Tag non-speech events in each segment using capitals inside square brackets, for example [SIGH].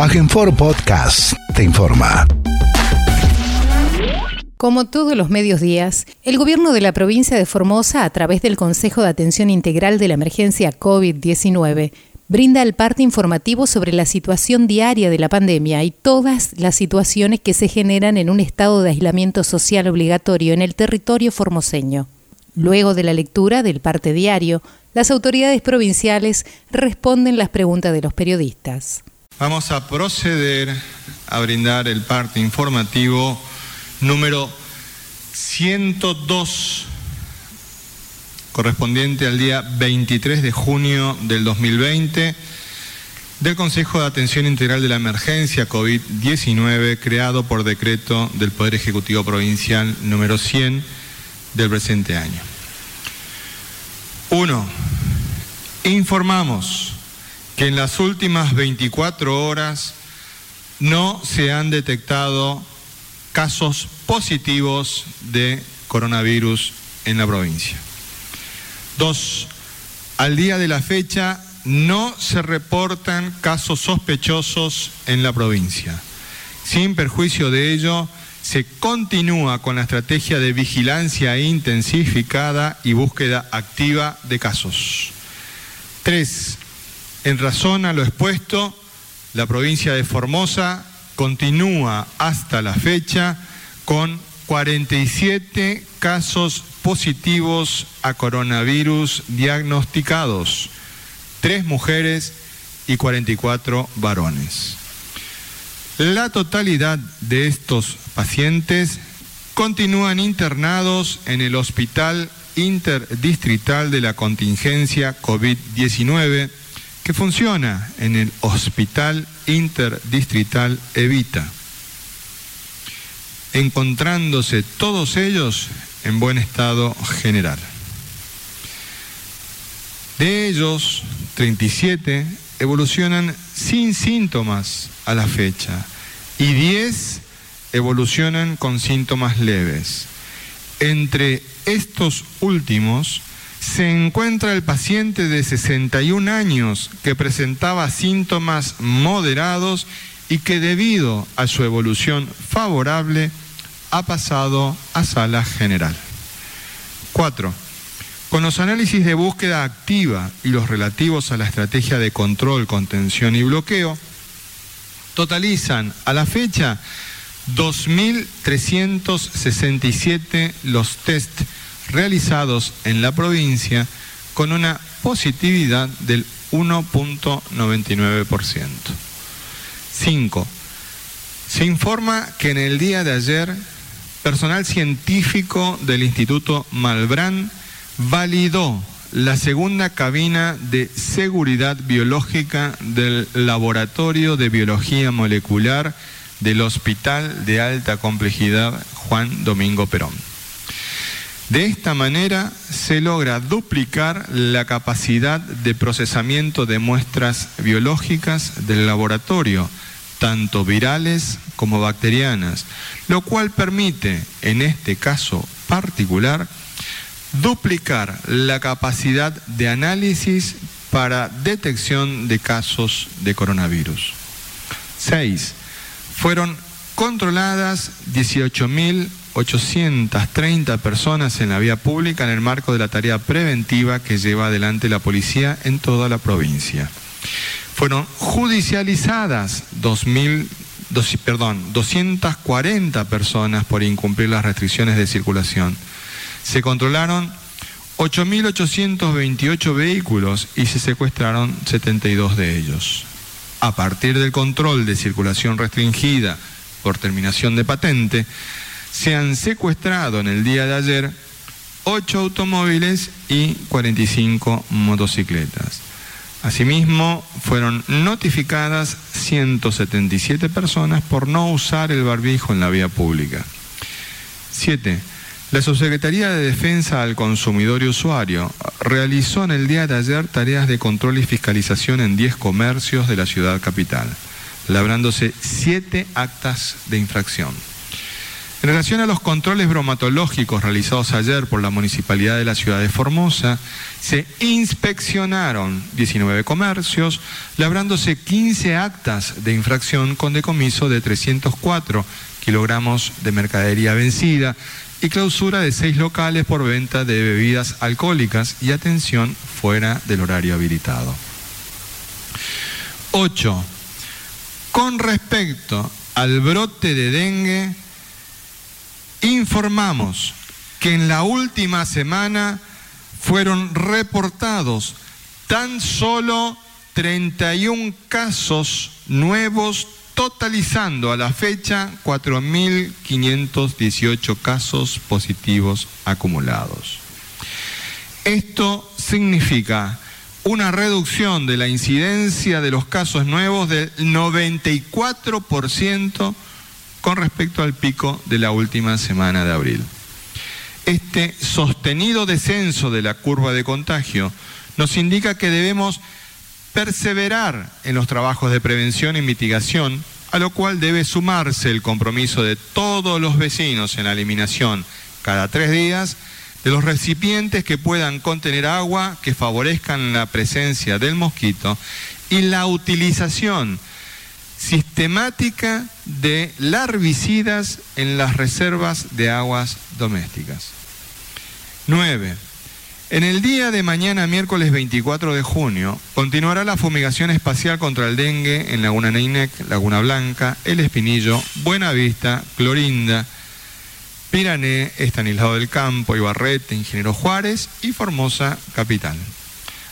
Agenfor Podcast te informa. Como todos los medios días, el gobierno de la provincia de Formosa, a través del Consejo de Atención Integral de la Emergencia COVID-19, brinda el parte informativo sobre la situación diaria de la pandemia y todas las situaciones que se generan en un estado de aislamiento social obligatorio en el territorio formoseño. Luego de la lectura del parte diario, las autoridades provinciales responden las preguntas de los periodistas. Vamos a proceder a brindar el parte informativo número 102, correspondiente al día 23 de junio del 2020 del Consejo de Atención Integral de la Emergencia COVID-19 creado por decreto del Poder Ejecutivo Provincial número 100 del presente año. 1. Informamos que en las últimas 24 horas no se han detectado casos positivos de coronavirus en la provincia. Dos, al día de la fecha no se reportan casos sospechosos en la provincia. Sin perjuicio de ello, se continúa con la estrategia de vigilancia intensificada y búsqueda activa de casos. Tres, en razón a lo expuesto, la provincia de Formosa continúa hasta la fecha con 47 casos positivos a coronavirus diagnosticados, tres mujeres y 44 varones. La totalidad de estos pacientes continúan internados en el Hospital Interdistrital de la Contingencia COVID-19 que funciona en el Hospital Interdistrital Evita, encontrándose todos ellos en buen estado general. De ellos, 37 evolucionan sin síntomas a la fecha y 10 evolucionan con síntomas leves. Entre estos últimos, se encuentra el paciente de 61 años que presentaba síntomas moderados y que debido a su evolución favorable ha pasado a sala general. 4. Con los análisis de búsqueda activa y los relativos a la estrategia de control, contención y bloqueo, totalizan a la fecha 2.367 los test realizados en la provincia con una positividad del 1.99%. 5. Se informa que en el día de ayer, personal científico del Instituto Malbrán validó la segunda cabina de seguridad biológica del Laboratorio de Biología Molecular del Hospital de Alta Complejidad Juan Domingo Perón. De esta manera se logra duplicar la capacidad de procesamiento de muestras biológicas del laboratorio, tanto virales como bacterianas, lo cual permite, en este caso particular, duplicar la capacidad de análisis para detección de casos de coronavirus. 6. Fueron controladas 18.000 830 personas en la vía pública en el marco de la tarea preventiva que lleva adelante la policía en toda la provincia. Fueron judicializadas 2000, perdón, 240 personas por incumplir las restricciones de circulación. Se controlaron 8.828 vehículos y se secuestraron 72 de ellos. A partir del control de circulación restringida por terminación de patente, se han secuestrado en el día de ayer 8 automóviles y 45 motocicletas. Asimismo, fueron notificadas 177 personas por no usar el barbijo en la vía pública. 7. La Subsecretaría de Defensa al Consumidor y Usuario realizó en el día de ayer tareas de control y fiscalización en 10 comercios de la ciudad capital, labrándose 7 actas de infracción. En relación a los controles bromatológicos realizados ayer por la Municipalidad de la Ciudad de Formosa, se inspeccionaron 19 comercios, labrándose 15 actas de infracción con decomiso de 304 kilogramos de mercadería vencida y clausura de seis locales por venta de bebidas alcohólicas y atención fuera del horario habilitado. 8. Con respecto al brote de dengue, informamos que en la última semana fueron reportados tan solo 31 casos nuevos, totalizando a la fecha 4.518 casos positivos acumulados. Esto significa una reducción de la incidencia de los casos nuevos del 94% con respecto al pico de la última semana de abril. Este sostenido descenso de la curva de contagio nos indica que debemos perseverar en los trabajos de prevención y mitigación, a lo cual debe sumarse el compromiso de todos los vecinos en la eliminación cada tres días de los recipientes que puedan contener agua que favorezcan la presencia del mosquito y la utilización sistemática de larvicidas en las reservas de aguas domésticas. 9. En el día de mañana, miércoles 24 de junio, continuará la fumigación espacial contra el dengue en Laguna Neinec, Laguna Blanca, El Espinillo, Buenavista, Clorinda, Pirané, Estanislao del Campo, Ibarrete, Ingeniero Juárez y Formosa Capital.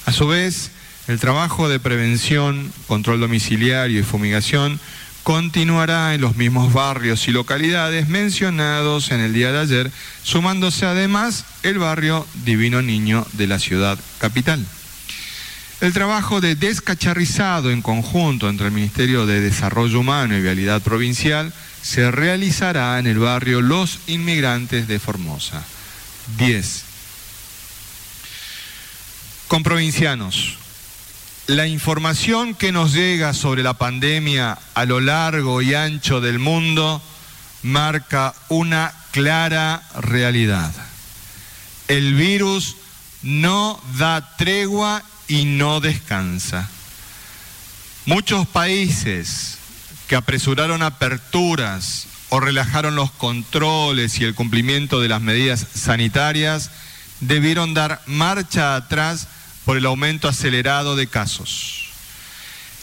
A su vez, el trabajo de prevención, control domiciliario y fumigación continuará en los mismos barrios y localidades mencionados en el día de ayer, sumándose además el barrio Divino Niño de la ciudad capital. El trabajo de descacharrizado en conjunto entre el Ministerio de Desarrollo Humano y Vialidad Provincial se realizará en el barrio Los Inmigrantes de Formosa. 10. Con provincianos. La información que nos llega sobre la pandemia a lo largo y ancho del mundo marca una clara realidad. El virus no da tregua y no descansa. Muchos países que apresuraron aperturas o relajaron los controles y el cumplimiento de las medidas sanitarias, debieron dar marcha atrás por el aumento acelerado de casos.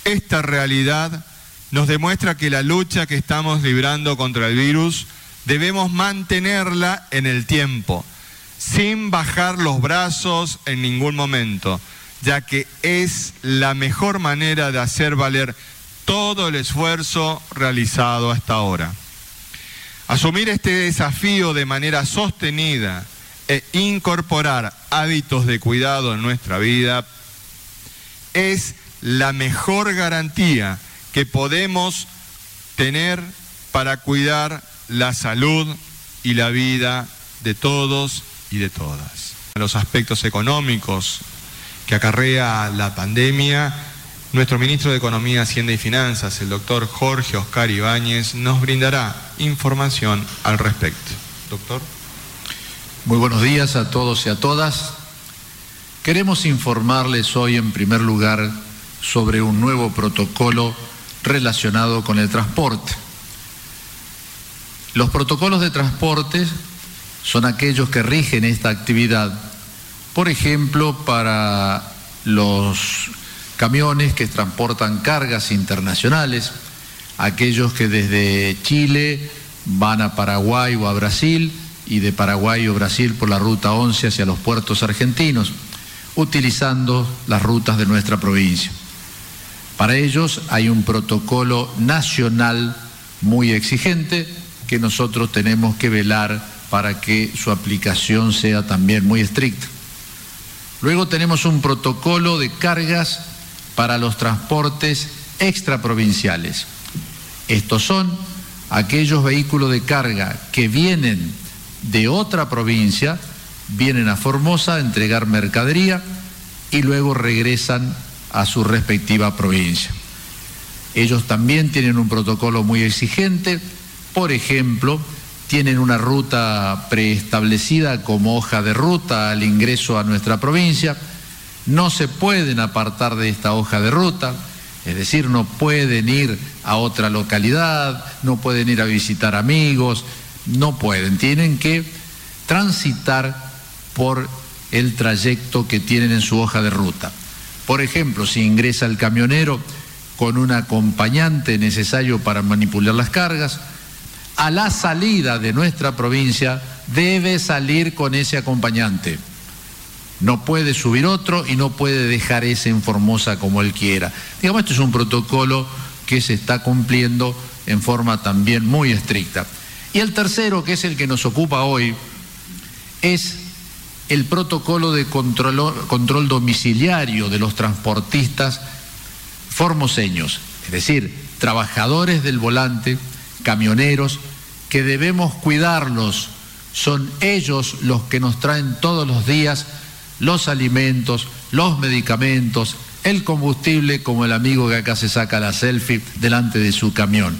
Esta realidad nos demuestra que la lucha que estamos librando contra el virus debemos mantenerla en el tiempo, sin bajar los brazos en ningún momento, ya que es la mejor manera de hacer valer todo el esfuerzo realizado hasta ahora. Asumir este desafío de manera sostenida e incorporar hábitos de cuidado en nuestra vida es la mejor garantía que podemos tener para cuidar la salud y la vida de todos y de todas. Los aspectos económicos que acarrea la pandemia nuestro ministro de Economía, Hacienda y Finanzas, el doctor Jorge Oscar Ibáñez, nos brindará información al respecto. Doctor. Muy buenos días a todos y a todas. Queremos informarles hoy en primer lugar sobre un nuevo protocolo relacionado con el transporte. Los protocolos de transporte son aquellos que rigen esta actividad. Por ejemplo, para los camiones que transportan cargas internacionales, aquellos que desde Chile van a Paraguay o a Brasil y de Paraguay o Brasil por la ruta 11 hacia los puertos argentinos, utilizando las rutas de nuestra provincia. Para ellos hay un protocolo nacional muy exigente que nosotros tenemos que velar para que su aplicación sea también muy estricta. Luego tenemos un protocolo de cargas para los transportes extraprovinciales. Estos son aquellos vehículos de carga que vienen de otra provincia, vienen a Formosa a entregar mercadería y luego regresan a su respectiva provincia. Ellos también tienen un protocolo muy exigente, por ejemplo, tienen una ruta preestablecida como hoja de ruta al ingreso a nuestra provincia, no se pueden apartar de esta hoja de ruta, es decir, no pueden ir a otra localidad, no pueden ir a visitar amigos, no pueden, tienen que transitar por el trayecto que tienen en su hoja de ruta. Por ejemplo, si ingresa el camionero con un acompañante necesario para manipular las cargas, a la salida de nuestra provincia debe salir con ese acompañante. No puede subir otro y no puede dejar ese en Formosa como él quiera. Digamos, esto es un protocolo que se está cumpliendo en forma también muy estricta. Y el tercero, que es el que nos ocupa hoy, es el protocolo de control, domiciliario de los transportistas formoseños, es decir, trabajadores del volante, camioneros, que debemos cuidarlos. Son ellos los que nos traen todos los días los alimentos, los medicamentos, el combustible, como el amigo que acá se saca la selfie delante de su camión.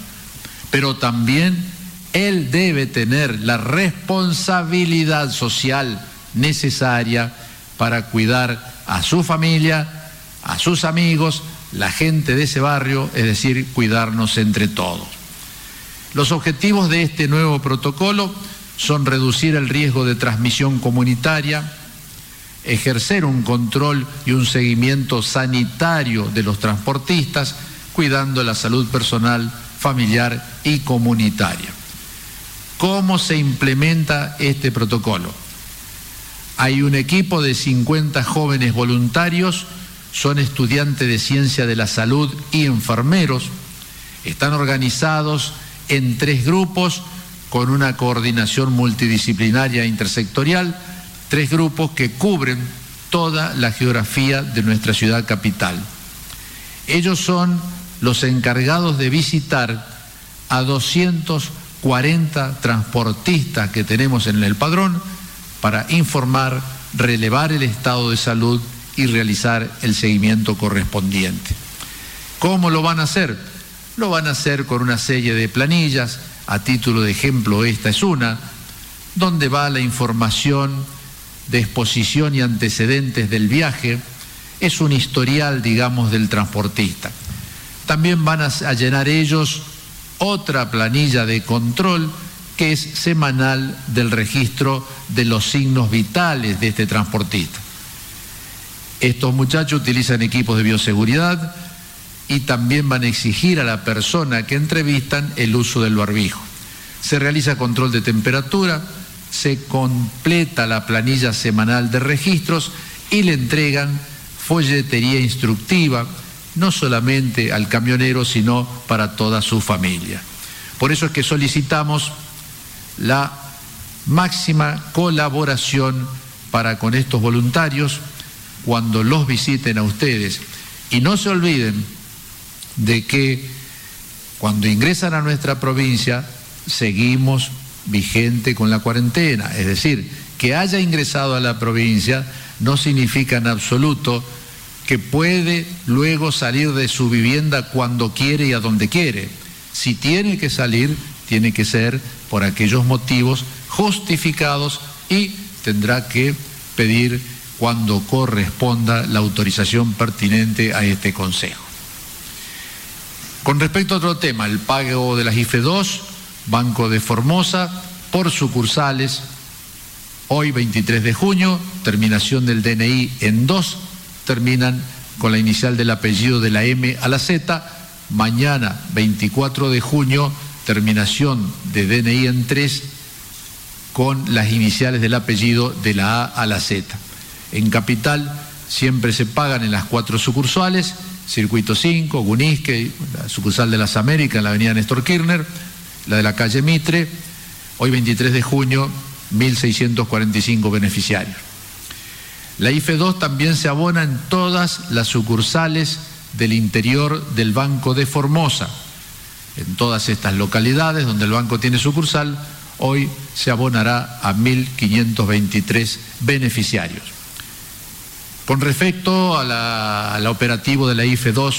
Pero también él debe tener la responsabilidad social necesaria para cuidar a su familia, a sus amigos, la gente de ese barrio, es decir, cuidarnos entre todos. Los objetivos de este nuevo protocolo son reducir el riesgo de transmisión comunitaria, ejercer un control y un seguimiento sanitario de los transportistas, cuidando la salud personal, familiar y comunitaria. ¿Cómo se implementa este protocolo? Hay un equipo de 50 jóvenes voluntarios, son estudiantes de ciencia de la salud y enfermeros, están organizados en tres grupos con una coordinación multidisciplinaria e intersectorial, tres grupos que cubren toda la geografía de nuestra ciudad capital. Ellos son los encargados de visitar a 240 transportistas que tenemos en el padrón para informar, relevar el estado de salud y realizar el seguimiento correspondiente. ¿Cómo lo van a hacer? Lo van a hacer con una serie de planillas, a título de ejemplo esta es una, donde va la información de exposición y antecedentes del viaje, es un historial, digamos, del transportista. También van a, llenar ellos otra planilla de control que es semanal del registro de los signos vitales de este transportista. Estos muchachos utilizan equipos de bioseguridad y también van a exigir a la persona que entrevistan el uso del barbijo. Se realiza control de temperatura, se completa la planilla semanal de registros y le entregan folletería instructiva, no solamente al camionero, sino para toda su familia. Por eso es que solicitamos la máxima colaboración para con estos voluntarios cuando los visiten a ustedes. Y no se olviden de que cuando ingresan a nuestra provincia seguimos vigente con la cuarentena. Es decir, que haya ingresado a la provincia no significa en absoluto que puede luego salir de su vivienda cuando quiere y a donde quiere. Si tiene que salir, tiene que ser por aquellos motivos justificados y tendrá que pedir cuando corresponda la autorización pertinente a este Consejo. Con respecto a otro tema, el pago de las IFE 2, Banco de Formosa, por sucursales, hoy 23 de junio, terminación del DNI en 2, terminan con la inicial del apellido de la M a la Z, mañana 24 de junio, terminación de DNI en 3, con las iniciales del apellido de la A a la Z. En Capital siempre se pagan en las cuatro sucursales, Circuito 5, Gunisque, la sucursal de las Américas, en la avenida Néstor Kirchner, la de la calle Mitre, hoy 23 de junio, 1.645 beneficiarios. La IFE 2 también se abona en todas las sucursales del interior del Banco de Formosa. En todas estas localidades donde el banco tiene sucursal, hoy se abonará a 1.523 beneficiarios. Con respecto al operativo de la IFE 2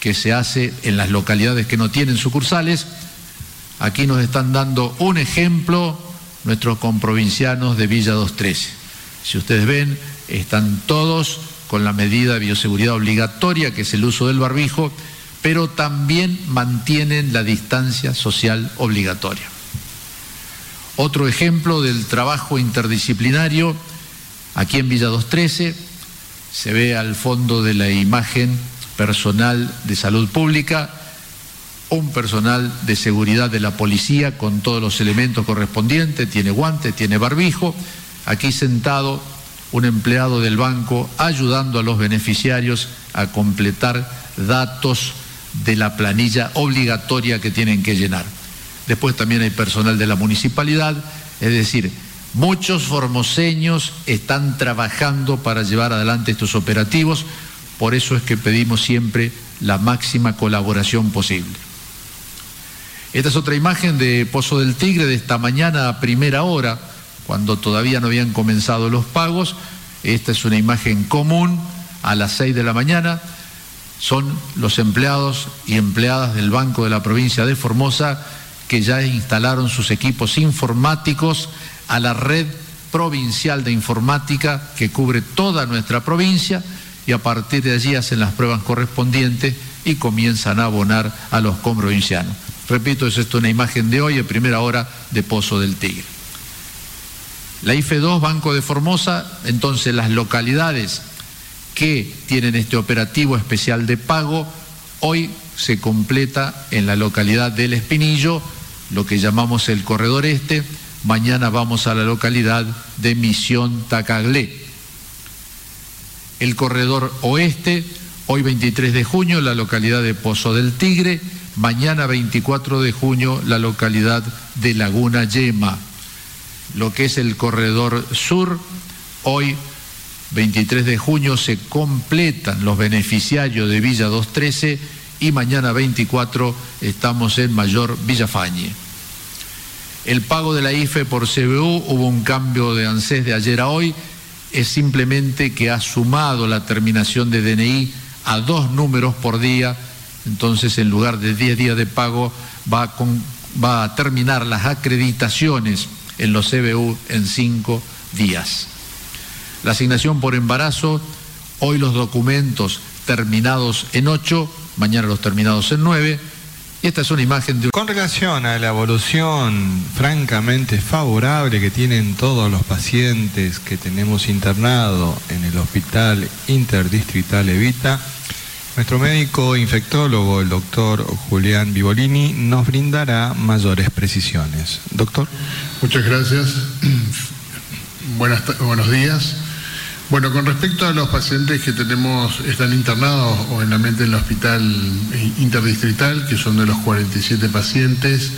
que se hace en las localidades que no tienen sucursales, Aquí nos están dando un ejemplo nuestros comprovincianos de Villa 213. Si ustedes ven, están todos con la medida de bioseguridad obligatoria, que es el uso del barbijo, pero también mantienen la distancia social obligatoria. Otro ejemplo del trabajo interdisciplinario, aquí en Villa 213, se ve al fondo de la imagen personal de salud pública, un personal de seguridad de la policía con todos los elementos correspondientes, tiene guante, tiene barbijo, aquí sentado un empleado del banco ayudando a los beneficiarios a completar datos de la planilla obligatoria que tienen que llenar. Después también hay personal de la municipalidad, es decir, muchos formoseños están trabajando para llevar adelante estos operativos, por eso es que pedimos siempre la máxima colaboración posible. Esta es otra imagen de Pozo del Tigre de esta mañana a primera hora, cuando todavía no habían comenzado los pagos. Esta es una imagen común a las seis de la mañana. Son los empleados y empleadas del Banco de la provincia de Formosa que ya instalaron sus equipos informáticos a la red provincial de informática que cubre toda nuestra provincia y a partir de allí hacen las pruebas correspondientes y comienzan a abonar a los comprovincianos. Repito, es esto una imagen de hoy, en primera hora, de Pozo del Tigre. La IFE 2, Banco de Formosa, entonces las localidades que tienen este operativo especial de pago, hoy se completa en la localidad del Espinillo, lo que llamamos el Corredor Este, mañana vamos a la localidad de Misión Tacaglé. El Corredor Oeste, hoy 23 de junio, la localidad de Pozo del Tigre, Mañana 24 de junio la localidad de Laguna Yema. Lo que es el corredor sur, hoy 23 de junio se completan los beneficiarios de Villa 213 y mañana 24 estamos en Mayor Villafañe. El pago de la IFE por CBU hubo un cambio de ANSES de ayer a hoy, es simplemente que ha sumado la terminación de DNI a dos números por día. Entonces en lugar de 10 días de pago va a, terminar las acreditaciones en los CBU en 5 días. La asignación por embarazo, hoy los documentos terminados en 8, mañana los terminados en 9. Y esta es una imagen de... Con relación a la evolución francamente favorable que tienen todos los pacientes que tenemos internados en el Hospital Interdistrital Evita, nuestro médico infectólogo, el doctor Julián Vivolini, nos brindará mayores precisiones. Doctor. Muchas gracias. buenos días. Bueno, con respecto a los pacientes que tenemos, están internados o en la mente del hospital interdistrital, que son de los 47 pacientes,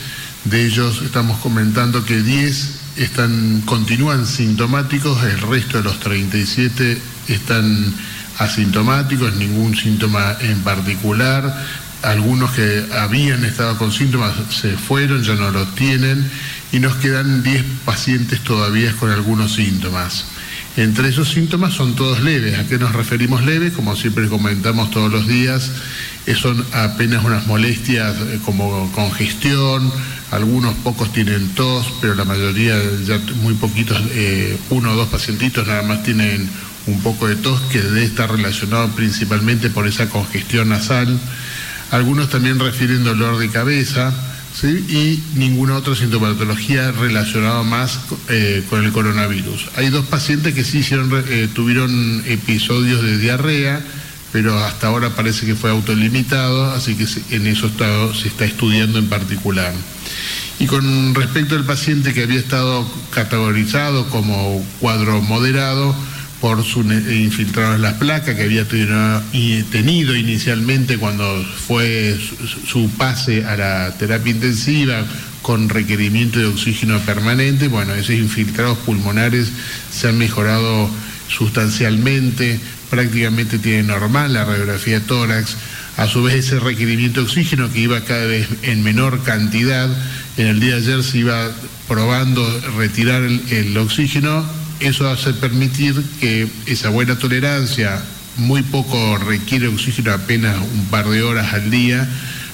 de ellos estamos comentando que 10 están, continúan sintomáticos, el resto de los 37 están asintomáticos, ningún síntoma en particular. Algunos que habían estado con síntomas se fueron, ya no lo tienen, y nos quedan 10 pacientes todavía con algunos síntomas. Entre esos síntomas son todos leves. ¿A qué nos referimos leves? Como siempre comentamos todos los días, eh, son apenas unas molestias eh, como congestión, algunos pocos tienen tos, pero la mayoría, ya muy poquitos, eh, uno o dos pacientitos nada más tienen un poco de tos que debe estar relacionado principalmente por esa congestión nasal. Algunos también refieren dolor de cabeza y ninguna otra sintomatología relacionada más eh, con el coronavirus. Hay dos pacientes que sí eh, tuvieron episodios de diarrea, pero hasta ahora parece que fue autolimitado, así que en eso se está estudiando en particular. Y con respecto al paciente que había estado categorizado como cuadro moderado, por su infiltrado en las placas que había tenido inicialmente cuando fue su pase a la terapia intensiva con requerimiento de oxígeno permanente. Bueno, esos infiltrados pulmonares se han mejorado sustancialmente, prácticamente tiene normal la radiografía de tórax. A su vez ese requerimiento de oxígeno que iba cada vez en menor cantidad, en el día de ayer se iba probando retirar el oxígeno eso hace permitir que esa buena tolerancia, muy poco requiere oxígeno, apenas un par de horas al día,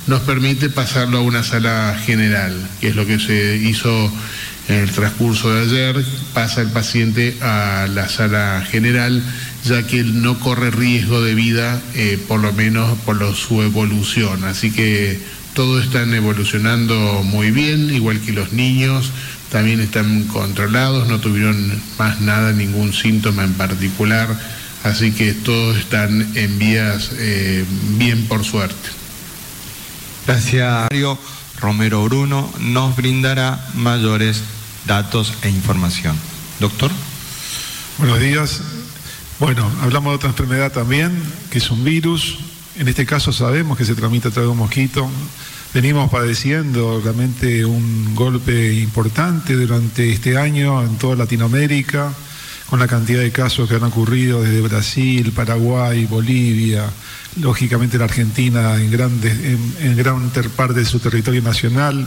nos permite pasarlo a una sala general, que es lo que se hizo en el transcurso de ayer, pasa el paciente a la sala general, ya que él no corre riesgo de vida, eh, por lo menos por su evolución. Así que todos están evolucionando muy bien, igual que los niños, también están controlados, no tuvieron más nada, ningún síntoma en particular, así que todos están en vías eh, bien por suerte. Gracias, Mario. Romero Bruno nos brindará mayores datos e información. Doctor. Buenos días. Bueno, hablamos de otra enfermedad también, que es un virus. En este caso sabemos que se transmite a través de un mosquito. Venimos padeciendo realmente un golpe importante durante este año en toda Latinoamérica, con la cantidad de casos que han ocurrido desde Brasil, Paraguay, Bolivia, lógicamente la Argentina en, gran parte de su territorio nacional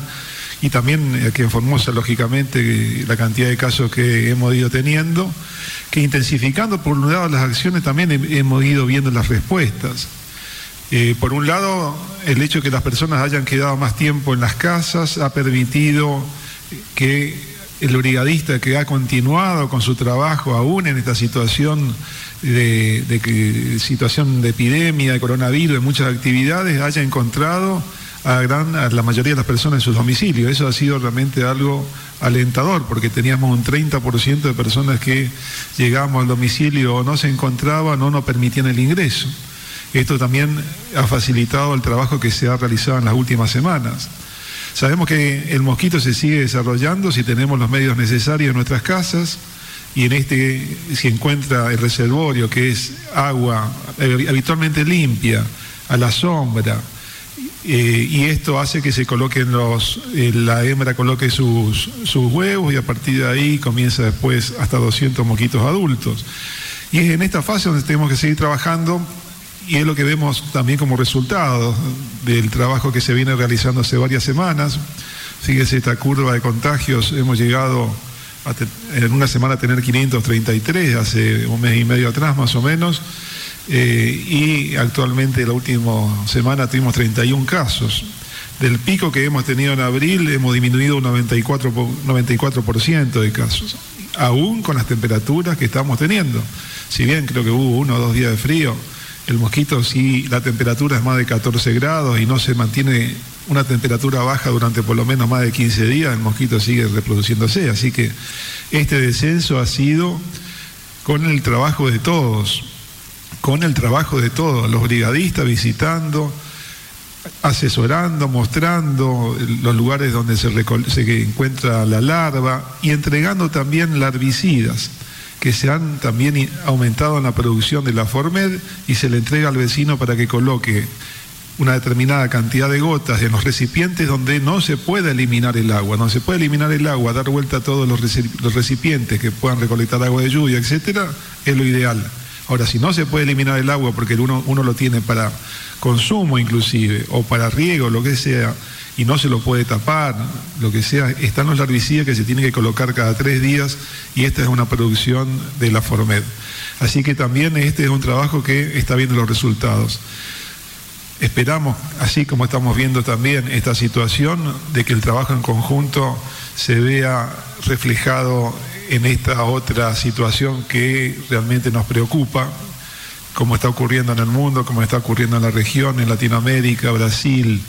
y también aquí en Formosa, lógicamente, la cantidad de casos que hemos ido teniendo, que intensificando por un lado las acciones también hemos ido viendo las respuestas. Eh, por un lado, el hecho de que las personas hayan quedado más tiempo en las casas ha permitido que el brigadista que ha continuado con su trabajo aún en esta situación de, situación de epidemia, de coronavirus, de muchas actividades, haya encontrado a, gran, la mayoría de las personas en sus domicilios. Eso ha sido realmente algo alentador, porque teníamos un 30% de personas que llegábamos al domicilio o no se encontraban o no permitían el ingreso. Esto también ha facilitado el trabajo que se ha realizado en las últimas semanas. Sabemos que el mosquito se sigue desarrollando si tenemos los medios necesarios en nuestras casas y en este se encuentra el reservorio que es agua eh, habitualmente limpia, a la sombra, eh, y esto hace que se coloquen los, eh, la hembra coloque sus, sus, huevos y a partir de ahí comienza después hasta 200 moquitos adultos. Y es en esta fase donde tenemos que seguir trabajando y es lo que vemos también como resultado del trabajo que se viene realizando hace varias semanas. Fíjese esta curva de contagios, hemos llegado en una semana a tener 533, hace un mes y medio atrás más o menos eh, y actualmente la última semana tuvimos 31 casos. Del pico que hemos tenido en abril hemos disminuido un 94%, 94 de casos, aún con las temperaturas que estamos teniendo. Si bien creo que hubo uno o dos días de frío, el mosquito si la temperatura es más de 14 grados y no se mantiene una temperatura baja durante por lo menos más de 15 días, el mosquito sigue reproduciéndose. Así que este descenso ha sido con el trabajo de todos con el trabajo de todos, los brigadistas visitando, asesorando, mostrando los lugares donde se, se, encuentra la larva y entregando también larvicidas que se han también aumentado en la producción de la Formed y se le entrega al vecino para que coloque una determinada cantidad de gotas en los recipientes donde no se puede eliminar el agua, no se puede eliminar el agua, dar vuelta a todos los recipientes que puedan recolectar agua de lluvia, etcétera, es lo ideal. Ahora, si no se puede eliminar el agua porque uno, uno lo tiene para consumo inclusive, o para riego, lo que sea, y no se lo puede tapar, lo que sea, están los larvicidas que se tienen que colocar cada tres días y esta es una producción de la Formed. Así que también este es un trabajo que está viendo los resultados. Esperamos, así como estamos viendo también esta situación, de que el trabajo en conjunto se vea reflejado en esta otra situación que realmente nos preocupa, como está ocurriendo en el mundo, como está ocurriendo en la región, en Latinoamérica, Brasil,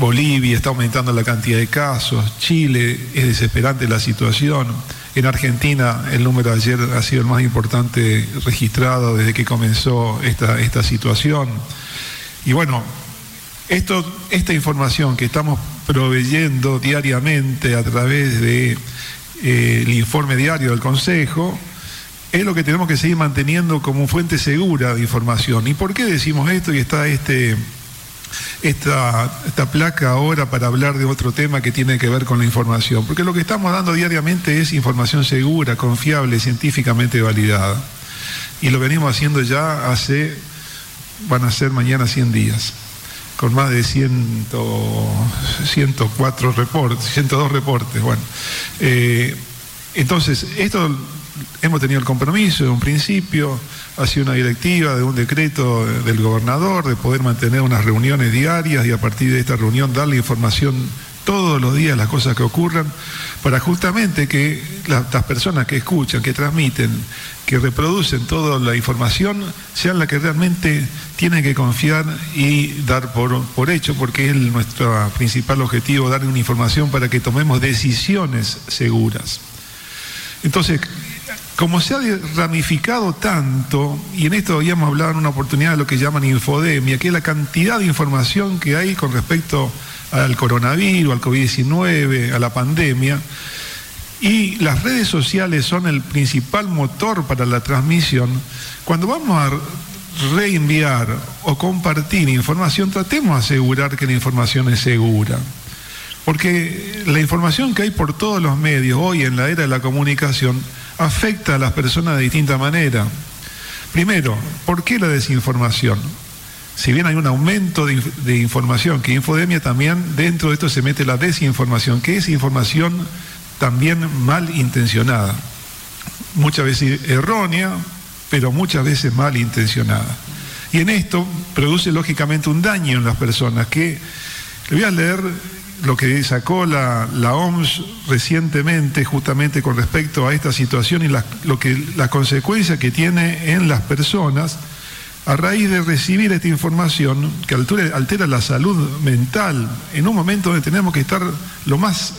Bolivia, está aumentando la cantidad de casos, Chile, es desesperante la situación. En Argentina el número de ayer ha sido el más importante registrado desde que comenzó esta, esta situación. Y bueno, esto, esta información que estamos proveyendo diariamente a través de eh, informe diario del Consejo, es lo que tenemos que seguir manteniendo como fuente segura de información. ¿Y por qué decimos esto y está este, esta, esta placa ahora para hablar de otro tema que tiene que ver con la información? Porque lo que estamos dando diariamente es información segura, confiable, científicamente validada. Y lo venimos haciendo ya hace, van a ser mañana 100 días con más de 100, 104 reportes, [LAUGHS] 102 reportes. Bueno, eh, entonces, esto hemos tenido el compromiso de un principio, ha sido una directiva de un decreto del gobernador de poder mantener unas reuniones diarias y a partir de esta reunión darle información todos los días las cosas que ocurran, para justamente que las personas que escuchan, que transmiten, que reproducen toda la información, sean las que realmente tienen que confiar y dar por, por hecho, porque es nuestro principal objetivo, dar una información para que tomemos decisiones seguras. Entonces, como se ha ramificado tanto, y en esto habíamos hablado en una oportunidad de lo que llaman infodemia, que es la cantidad de información que hay con respecto al coronavirus, al COVID-19, a la pandemia, y las redes sociales son el principal motor para la transmisión, cuando vamos a reenviar o compartir información, tratemos de asegurar que la información es segura. Porque la información que hay por todos los medios hoy en la era de la comunicación afecta a las personas de distinta manera. Primero, ¿por qué la desinformación? Si bien hay un aumento de, información que infodemia, también dentro de esto se mete la desinformación, que es información también mal intencionada. Muchas veces errónea, pero muchas veces mal intencionada. Y en esto produce lógicamente un daño en las personas que, le voy a leer lo que sacó la, OMS recientemente justamente con respecto a esta situación y la, lo que, la consecuencia que tiene en las personas a raíz de recibir esta información que altera, altera la salud mental en un momento donde tenemos que estar lo más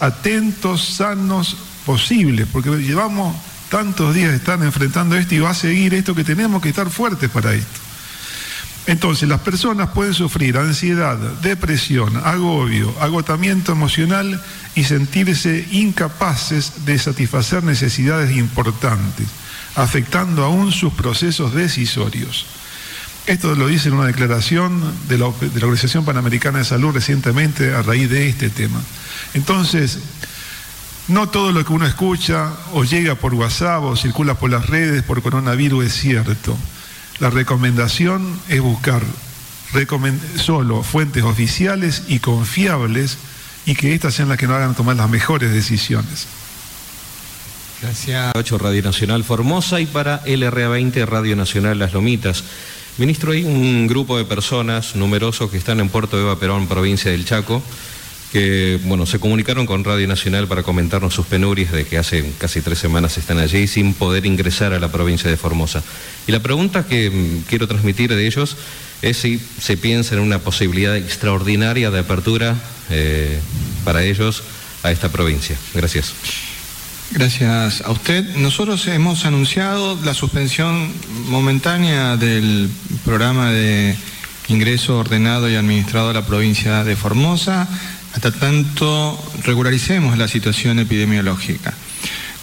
atentos, sanos posible, porque llevamos tantos días de estar enfrentando esto y va a seguir esto que tenemos que estar fuertes para esto. Entonces, las personas pueden sufrir ansiedad, depresión, agobio, agotamiento emocional y sentirse incapaces de satisfacer necesidades importantes, afectando aún sus procesos decisorios. Esto lo dice en una declaración de la, de la Organización Panamericana de Salud recientemente a raíz de este tema. Entonces, no todo lo que uno escucha o llega por WhatsApp o circula por las redes por coronavirus es cierto. La recomendación es buscar solo fuentes oficiales y confiables y que éstas sean las que nos hagan tomar las mejores decisiones. Gracias. 8 Radio Nacional Formosa y para LRA20 Radio Nacional Las Lomitas. Ministro, hay un grupo de personas numerosos que están en Puerto Eva Perón, provincia del Chaco, que bueno, se comunicaron con Radio Nacional para comentarnos sus penurias de que hace casi tres semanas están allí sin poder ingresar a la provincia de Formosa. Y la pregunta que mm, quiero transmitir de ellos es si se piensa en una posibilidad extraordinaria de apertura eh, para ellos a esta provincia. Gracias. Gracias a usted. Nosotros hemos anunciado la suspensión momentánea del programa de ingreso ordenado y administrado a la provincia de Formosa hasta tanto regularicemos la situación epidemiológica.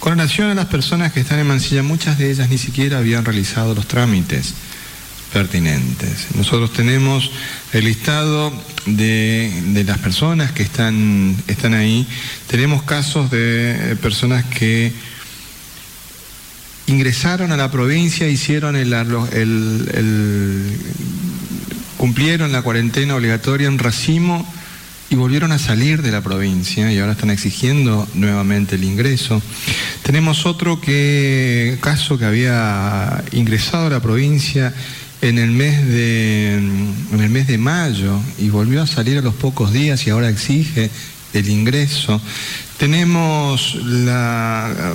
Con relación a las personas que están en Mansilla, muchas de ellas ni siquiera habían realizado los trámites pertinentes. Nosotros tenemos el listado de, las personas que están, están ahí. Tenemos casos de personas que ingresaron a la provincia, hicieron el, cumplieron la cuarentena obligatoria en racimo y volvieron a salir de la provincia y ahora están exigiendo nuevamente el ingreso. Tenemos otro que, caso que había ingresado a la provincia en el mes de, en el mes de mayo y volvió a salir a los pocos días y ahora exige el ingreso. Tenemos la,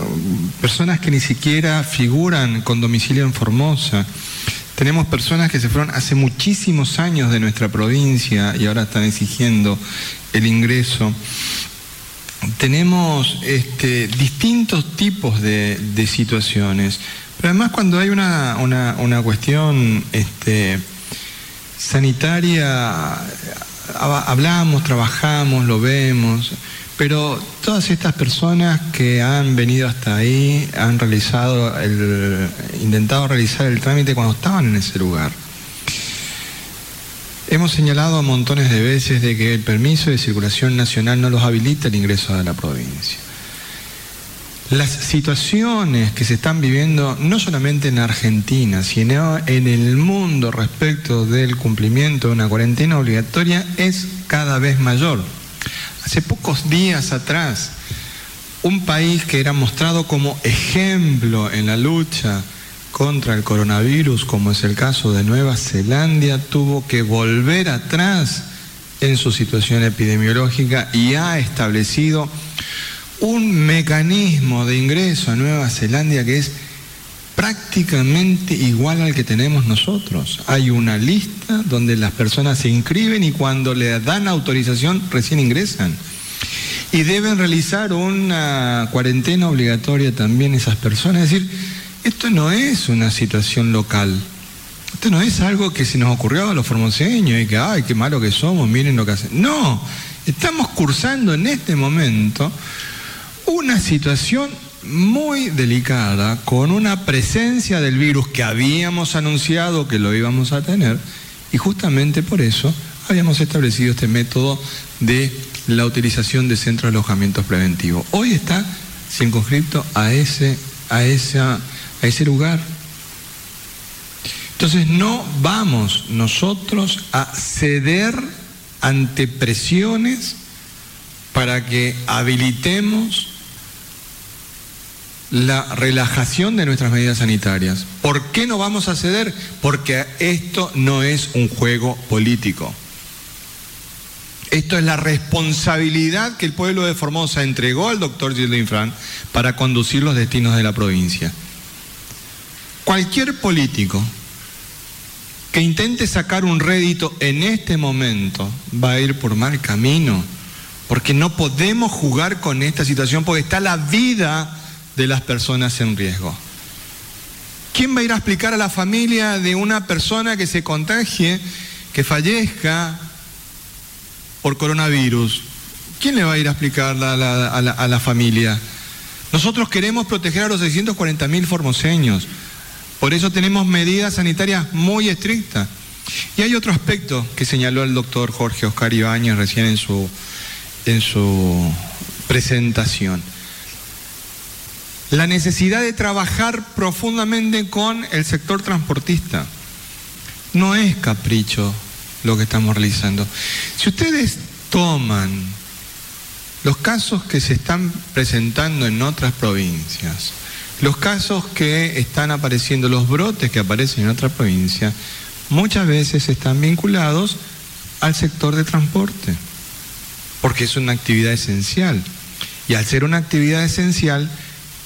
personas que ni siquiera figuran con domicilio en Formosa. Tenemos personas que se fueron hace muchísimos años de nuestra provincia y ahora están exigiendo el ingreso. Tenemos este, distintos tipos de, situaciones, pero además cuando hay una, cuestión este, sanitaria, hablamos, trabajamos, lo vemos. Pero todas estas personas que han venido hasta ahí han realizado el, intentado realizar el trámite cuando estaban en ese lugar. Hemos señalado montones de veces de que el permiso de circulación nacional no los habilita el ingreso a la provincia. Las situaciones que se están viviendo no solamente en Argentina, sino en el mundo respecto del cumplimiento de una cuarentena obligatoria es cada vez mayor. Hace pocos días atrás, un país que era mostrado como ejemplo en la lucha contra el coronavirus, como es el caso de Nueva Zelanda, tuvo que volver atrás en su situación epidemiológica y ha establecido un mecanismo de ingreso a Nueva Zelanda que es prácticamente igual al que tenemos nosotros. Hay una lista donde las personas se inscriben y cuando le dan autorización recién ingresan. Y deben realizar una cuarentena obligatoria también esas personas. Es decir, esto no es una situación local. Esto no es algo que se nos ocurrió a los formoseños y que, ay, qué malo que somos, miren lo que hacen. No, estamos cursando en este momento una situación muy delicada con una presencia del virus que habíamos anunciado que lo íbamos a tener y justamente por eso habíamos establecido este método de la utilización de centros de alojamientos preventivos. Hoy está circunscrito a ese, a, a ese lugar. Entonces no vamos nosotros a ceder ante presiones para que habilitemos la relajación de nuestras medidas sanitarias. ¿Por qué no vamos a ceder? Porque esto no es un juego político. Esto es la responsabilidad que el pueblo de Formosa entregó al doctor Gilles Infran para conducir los destinos de la provincia. Cualquier político que intente sacar un rédito en este momento va a ir por mal camino, porque no podemos jugar con esta situación, porque está la vida de las personas en riesgo. ¿Quién va a ir a explicar a la familia de una persona que se contagie, que fallezca por coronavirus? ¿Quién le va a ir a explicar a la, familia? Nosotros queremos proteger a los 640 mil formoseños. Por eso tenemos medidas sanitarias muy estrictas. Y hay otro aspecto que señaló el doctor Jorge Oscar Ibáñez recién en su, en su presentación la necesidad de trabajar profundamente con el sector transportista. No es capricho lo que estamos realizando. Si ustedes toman los casos que se están presentando en otras provincias, los casos que están apareciendo, los brotes que aparecen en otra provincia, muchas veces están vinculados al sector de transporte, porque es una actividad esencial. Y al ser una actividad esencial,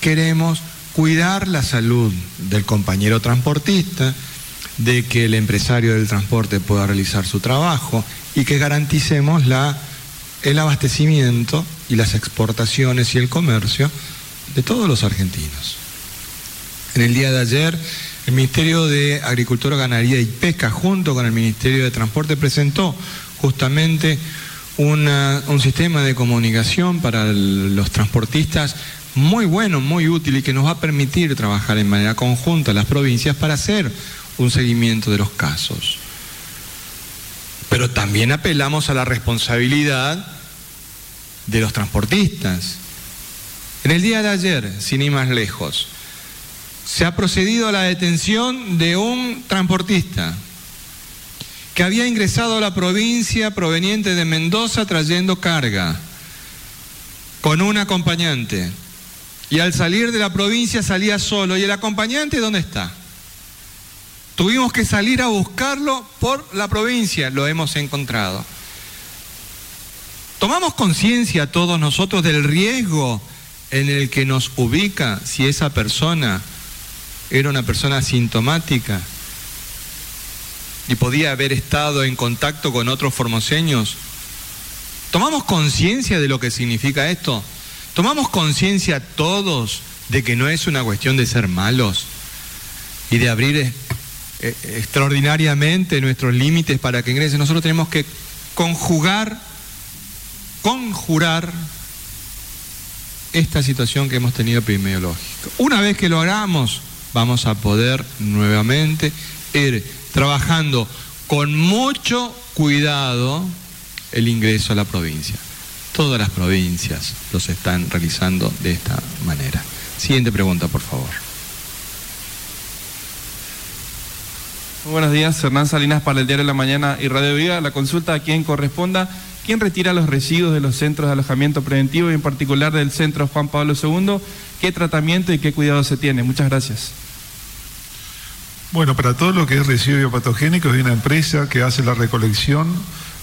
queremos cuidar la salud del compañero transportista, de que el empresario del transporte pueda realizar su trabajo y que garanticemos el abastecimiento y las exportaciones y el comercio de todos los argentinos. En el día de ayer, el Ministerio de Agricultura, Ganadería y Pesca, junto con el Ministerio de Transporte, presentó justamente un sistema de comunicación para los transportistas muy bueno, muy útil y que nos va a permitir trabajar en manera conjunta las provincias para hacer un seguimiento de los casos. Pero también apelamos a la responsabilidad de los transportistas. En el día de ayer, sin ir más lejos, se ha procedido a la detención de un transportista que había ingresado a la provincia proveniente de Mendoza trayendo carga con un acompañante. Y al salir de la provincia salía solo. ¿Y el acompañante dónde está? Tuvimos que salir a buscarlo por la provincia. Lo hemos encontrado. ¿Tomamos conciencia todos nosotros del riesgo en el que nos ubica si esa persona era una persona asintomática y podía haber estado en contacto con otros formoseños? ¿Tomamos conciencia de lo que significa esto? ¿Tomamos conciencia todos de que no es una cuestión de ser malos y de abrir eh, eh, extraordinariamente nuestros límites para que ingresen? Nosotros tenemos que conjugar, conjurar esta situación que hemos tenido epidemiológica. Una vez que lo hagamos, vamos a poder nuevamente ir trabajando con mucho cuidado el ingreso a la provincia. Todas las provincias los están realizando de esta manera. Siguiente pregunta, por favor. Muy buenos días, Hernán Salinas para el Diario de la Mañana y Radio Viva. La consulta a quien corresponda. ¿Quién retira los residuos de los centros de alojamiento preventivo y en particular del centro Juan Pablo II? ¿Qué tratamiento y qué cuidado se tiene? Muchas gracias. Bueno, para todo lo que es residuo biopatogénico hay una empresa que hace la recolección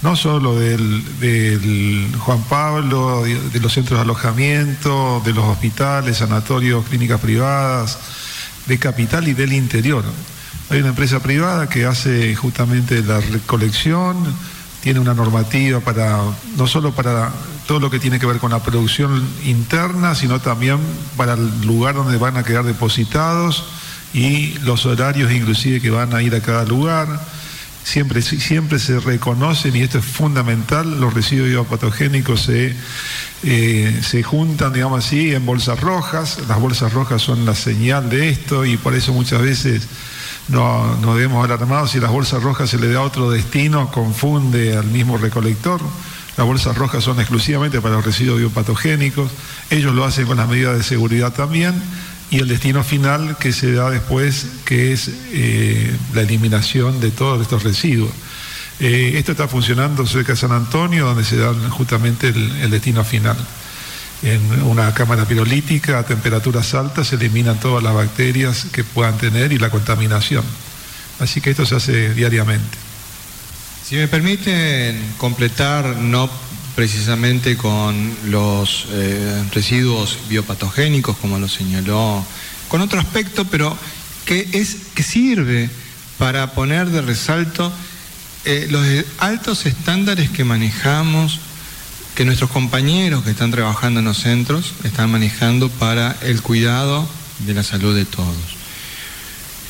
no solo del, Juan Pablo, de los centros de alojamiento, de los hospitales, sanatorios, clínicas privadas, de capital y del interior. Hay una empresa privada que hace justamente la recolección, tiene una normativa para, no solo para todo lo que tiene que ver con la producción interna, sino también para el lugar donde van a quedar depositados y los horarios inclusive que van a ir a cada lugar. Siempre, siempre se reconocen, y esto es fundamental, los residuos biopatogénicos se, eh, se juntan, digamos así, en bolsas rojas. Las bolsas rojas son la señal de esto y por eso muchas veces no, no debemos alarmados si las bolsas rojas se le da otro destino, confunde al mismo recolector. Las bolsas rojas son exclusivamente para los residuos biopatogénicos. Ellos lo hacen con las medidas de seguridad también y el destino final que se da después, que es eh, la eliminación de todos estos residuos. Eh, esto está funcionando cerca de San Antonio, donde se da justamente el, destino final. En una cámara pirolítica a temperaturas altas se eliminan todas las bacterias que puedan tener y la contaminación. Así que esto se hace diariamente. Si me permiten completar, no precisamente con los eh, residuos biopatogénicos, como lo señaló, con otro aspecto, pero que, es, que sirve para poner de resalto eh, los altos estándares que manejamos, que nuestros compañeros que están trabajando en los centros están manejando para el cuidado de la salud de todos.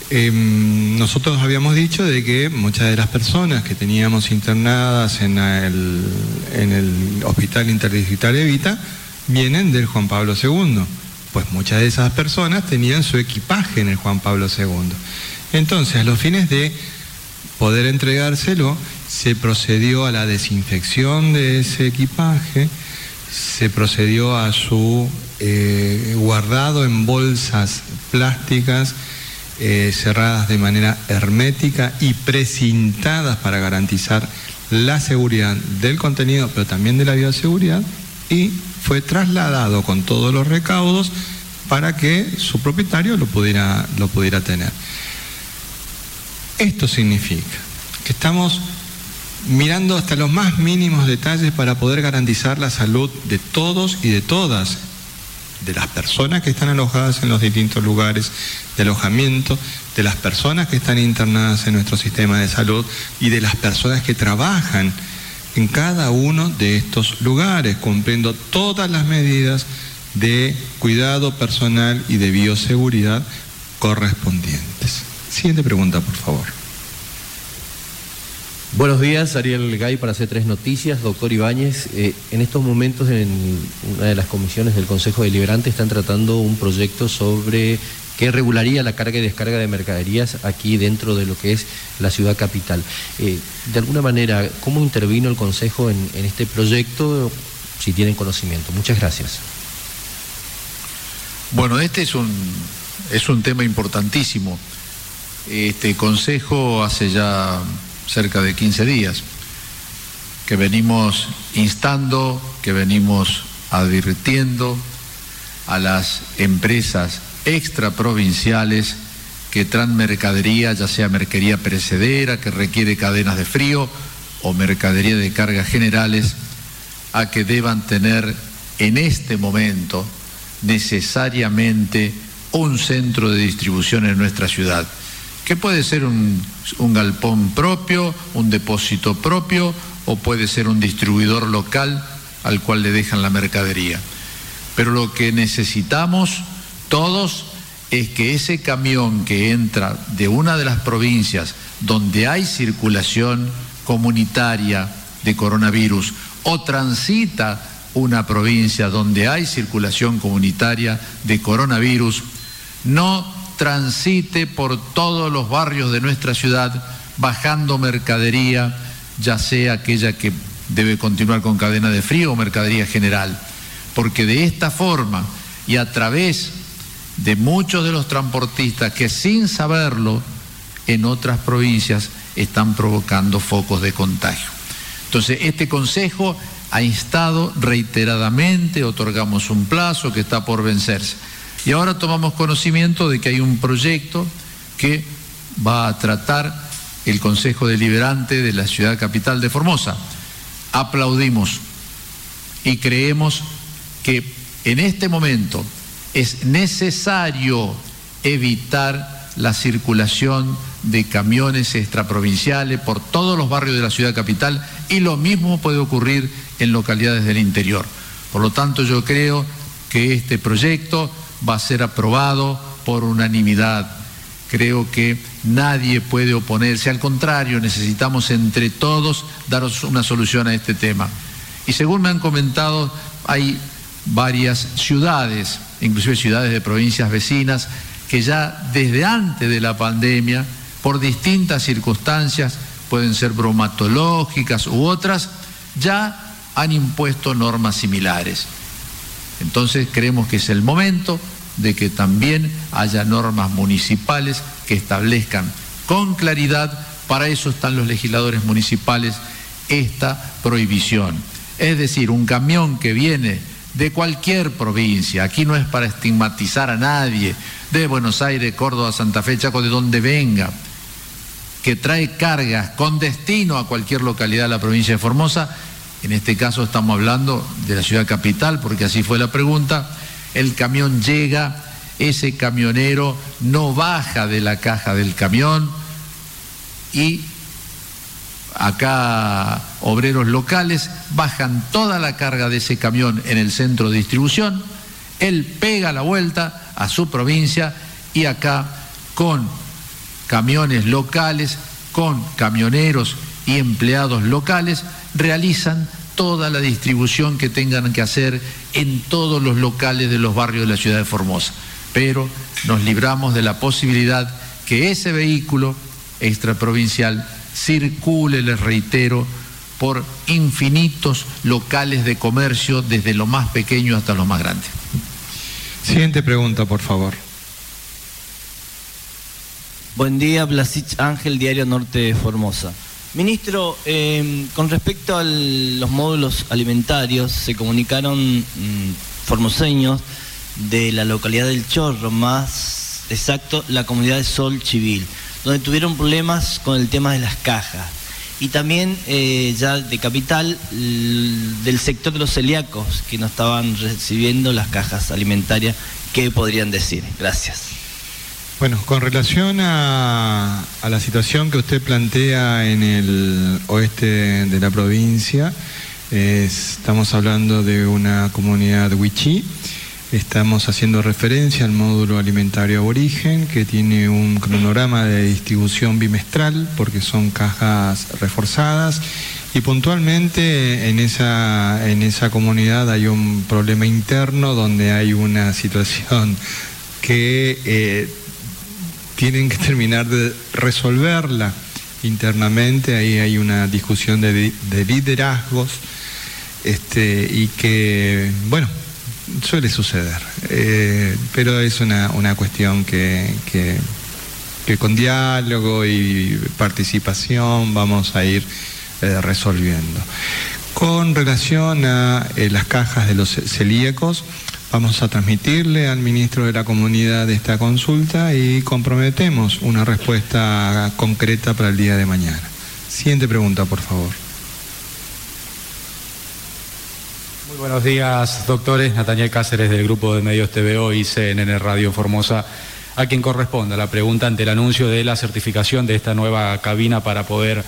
Em, nosotros habíamos dicho de que muchas de las personas que teníamos internadas en el, Hospital Interdistrital Evita vienen del Juan Pablo II. Pues muchas de esas personas tenían su equipaje en el Juan Pablo II. Entonces, a los fines de poder entregárselo, se procedió a la desinfección de ese equipaje, se procedió a su eh, guardado en bolsas plásticas, eh, cerradas de manera hermética y precintadas para garantizar la seguridad del contenido, pero también de la bioseguridad, y fue trasladado con todos los recaudos para que su propietario lo pudiera, lo pudiera tener. Esto significa que estamos mirando hasta los más mínimos detalles para poder garantizar la salud de todos y de todas de las personas que están alojadas en los distintos lugares de alojamiento, de las personas que están internadas en nuestro sistema de salud y de las personas que trabajan en cada uno de estos lugares, cumpliendo todas las medidas de cuidado personal y de bioseguridad correspondientes. Siguiente pregunta, por favor. Buenos días, Ariel Gay para C3 Noticias. Doctor Ibáñez, eh, en estos momentos en una de las comisiones del Consejo Deliberante están tratando un proyecto sobre que regularía la carga y descarga de mercaderías aquí dentro de lo que es la ciudad capital. Eh, de alguna manera, ¿cómo intervino el Consejo en, en este proyecto, si tienen conocimiento? Muchas gracias. Bueno, este es un, es un tema importantísimo. Este Consejo hace ya cerca de 15 días, que venimos instando, que venimos advirtiendo a las empresas extraprovinciales que traen mercadería, ya sea mercadería perecedera, que requiere cadenas de frío, o mercadería de cargas generales, a que deban tener en este momento necesariamente un centro de distribución en nuestra ciudad que puede ser un, galpón propio, un depósito propio o puede ser un distribuidor local al cual le dejan la mercadería. Pero lo que necesitamos todos es que ese camión que entra de una de las provincias donde hay circulación comunitaria de coronavirus o transita una provincia donde hay circulación comunitaria de coronavirus, no transite por todos los barrios de nuestra ciudad bajando mercadería, ya sea aquella que debe continuar con cadena de frío o mercadería general. Porque de esta forma y a través de muchos de los transportistas que sin saberlo en otras provincias están provocando focos de contagio. Entonces, este Consejo ha instado reiteradamente, otorgamos un plazo que está por vencerse y ahora tomamos conocimiento de que hay un proyecto que va a tratar el Consejo Deliberante de la ciudad capital de Formosa. Aplaudimos y creemos que en este momento es necesario evitar la circulación de camiones extraprovinciales por todos los barrios de la ciudad capital y lo mismo puede ocurrir en localidades del interior. Por lo tanto, yo creo que este proyecto va a ser aprobado por unanimidad. Creo que nadie puede oponerse, al contrario, necesitamos entre todos daros una solución a este tema. Y según me han comentado, hay varias ciudades, inclusive ciudades de provincias vecinas, que ya desde antes de la pandemia, por distintas circunstancias, pueden ser bromatológicas u otras, ya han impuesto normas similares. Entonces creemos que es el momento de que también haya normas municipales que establezcan con claridad, para eso están los legisladores municipales, esta prohibición. Es decir, un camión que viene de cualquier provincia, aquí no es para estigmatizar a nadie, de Buenos Aires, Córdoba, Santa Fe, Chaco, de donde venga, que trae cargas con destino a cualquier localidad de la provincia de Formosa, en este caso estamos hablando de la ciudad capital, porque así fue la pregunta, el camión llega, ese camionero no baja de la caja del camión y acá obreros locales bajan toda la carga de ese camión en el centro de distribución, él pega la vuelta a su provincia y acá con camiones locales, con camioneros y empleados locales, realizan toda la distribución que tengan que hacer en todos los locales de los barrios de la ciudad de Formosa. Pero nos libramos de la posibilidad que ese vehículo extraprovincial circule, les reitero, por infinitos locales de comercio, desde lo más pequeño hasta lo más grande. Siguiente pregunta, por favor. Buen día, Blasich Ángel, Diario Norte de Formosa. Ministro, em, con respecto a los módulos alimentarios, se comunicaron mm, formoseños de la localidad del Chorro, más exacto, la comunidad de Sol Chivil, donde tuvieron problemas con el tema de las cajas. Y también eh, ya de capital, del sector de los celíacos, que no estaban recibiendo las cajas alimentarias, ¿qué podrían decir? Gracias. Bueno, con relación a, la situación que usted plantea en el oeste de la provincia, estamos hablando de una comunidad wichí, estamos haciendo referencia al módulo alimentario aborigen que tiene un cronograma de distribución bimestral porque son cajas reforzadas. Y puntualmente en esa, en esa comunidad hay un problema interno donde hay una situación que... Eh, tienen que terminar de resolverla internamente, ahí hay una discusión de, liderazgos este, y que, bueno, suele suceder, eh, pero es una, cuestión que, con diálogo y participación vamos a ir eh, resolviendo. Con relación a eh, las cajas de los celíacos, Vamos a transmitirle al ministro de la comunidad esta consulta y comprometemos una respuesta concreta para el día de mañana. Siguiente pregunta, por favor. Muy buenos días, doctores. Nataniel Cáceres del Grupo de Medios TVO y CNN Radio Formosa. A quien corresponda la pregunta ante el anuncio de la certificación de esta nueva cabina para poder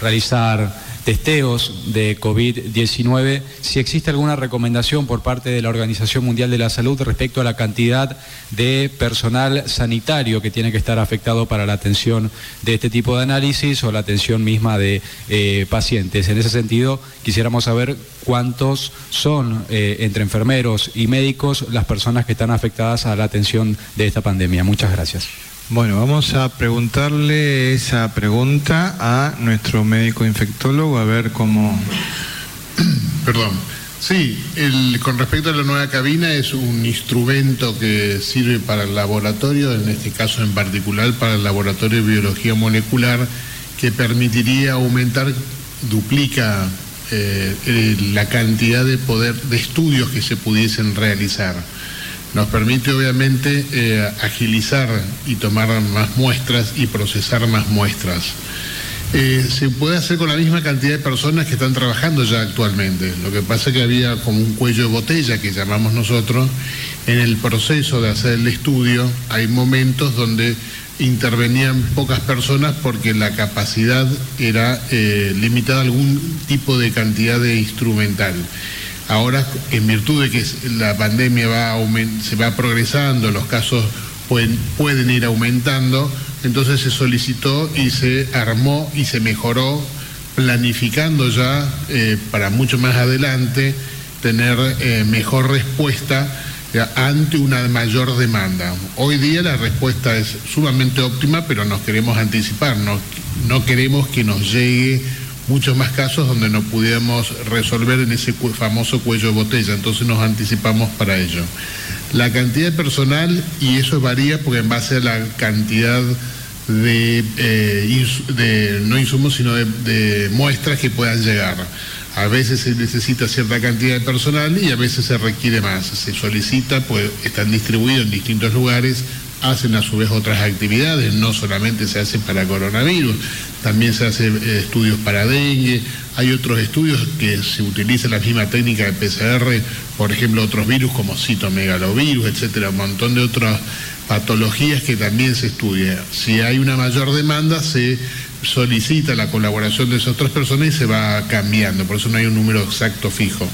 realizar testeos de COVID-19, si existe alguna recomendación por parte de la Organización Mundial de la Salud respecto a la cantidad de personal sanitario que tiene que estar afectado para la atención de este tipo de análisis o la atención misma de eh, pacientes. En ese sentido, quisiéramos saber cuántos son eh, entre enfermeros y médicos las personas que están afectadas a la atención de esta pandemia. Muchas gracias. Bueno, vamos a preguntarle esa pregunta a nuestro médico infectólogo, a ver cómo... [CLEARS THROAT] Perdón. Sí, con respecto a la nueva cabina es un instrumento que sirve para el laboratorio, en este caso en particular para el laboratorio de biología molecular, que permitiría aumentar, duplica eh, la cantidad de poder de estudios que se pudiesen realizar. Nos permite obviamente eh, agilizar y tomar más muestras y procesar más muestras. Eh, se puede hacer con la misma cantidad de personas que están trabajando ya actualmente. Lo que pasa es que había como un cuello de botella que llamamos nosotros. En el proceso de hacer el estudio hay momentos donde intervenían pocas personas porque la capacidad era eh, limitada a algún tipo de cantidad de instrumental. Ahora, en virtud de que la pandemia va se va progresando, los casos pueden, pueden ir aumentando, entonces se solicitó y se armó y se mejoró, planificando ya eh, para mucho más adelante tener eh, mejor respuesta eh, ante una mayor demanda. Hoy día la respuesta es sumamente óptima, pero nos queremos anticipar, no, no queremos que nos llegue muchos más casos donde no pudiéramos resolver en ese famoso cuello de botella, entonces nos anticipamos para ello. La cantidad de personal, y eso varía porque en base a la cantidad de, eh, no insumos, sino de, muestras que puedan llegar. A veces se necesita cierta cantidad de personal y a veces se requiere más. Se solicita, pues están distribuidos en distintos lugares, hacen a su vez otras actividades, no solamente se hace para coronavirus, también se hacen eh, estudios para dengue, hay otros estudios que se utiliza la misma técnica de PCR, por ejemplo, otros virus como citomegalovirus, etcétera, un montón de otras patologías que también se estudia. Si hay una mayor demanda, se solicita la colaboración de esas otras personas y se va cambiando, por eso no hay un número exacto fijo.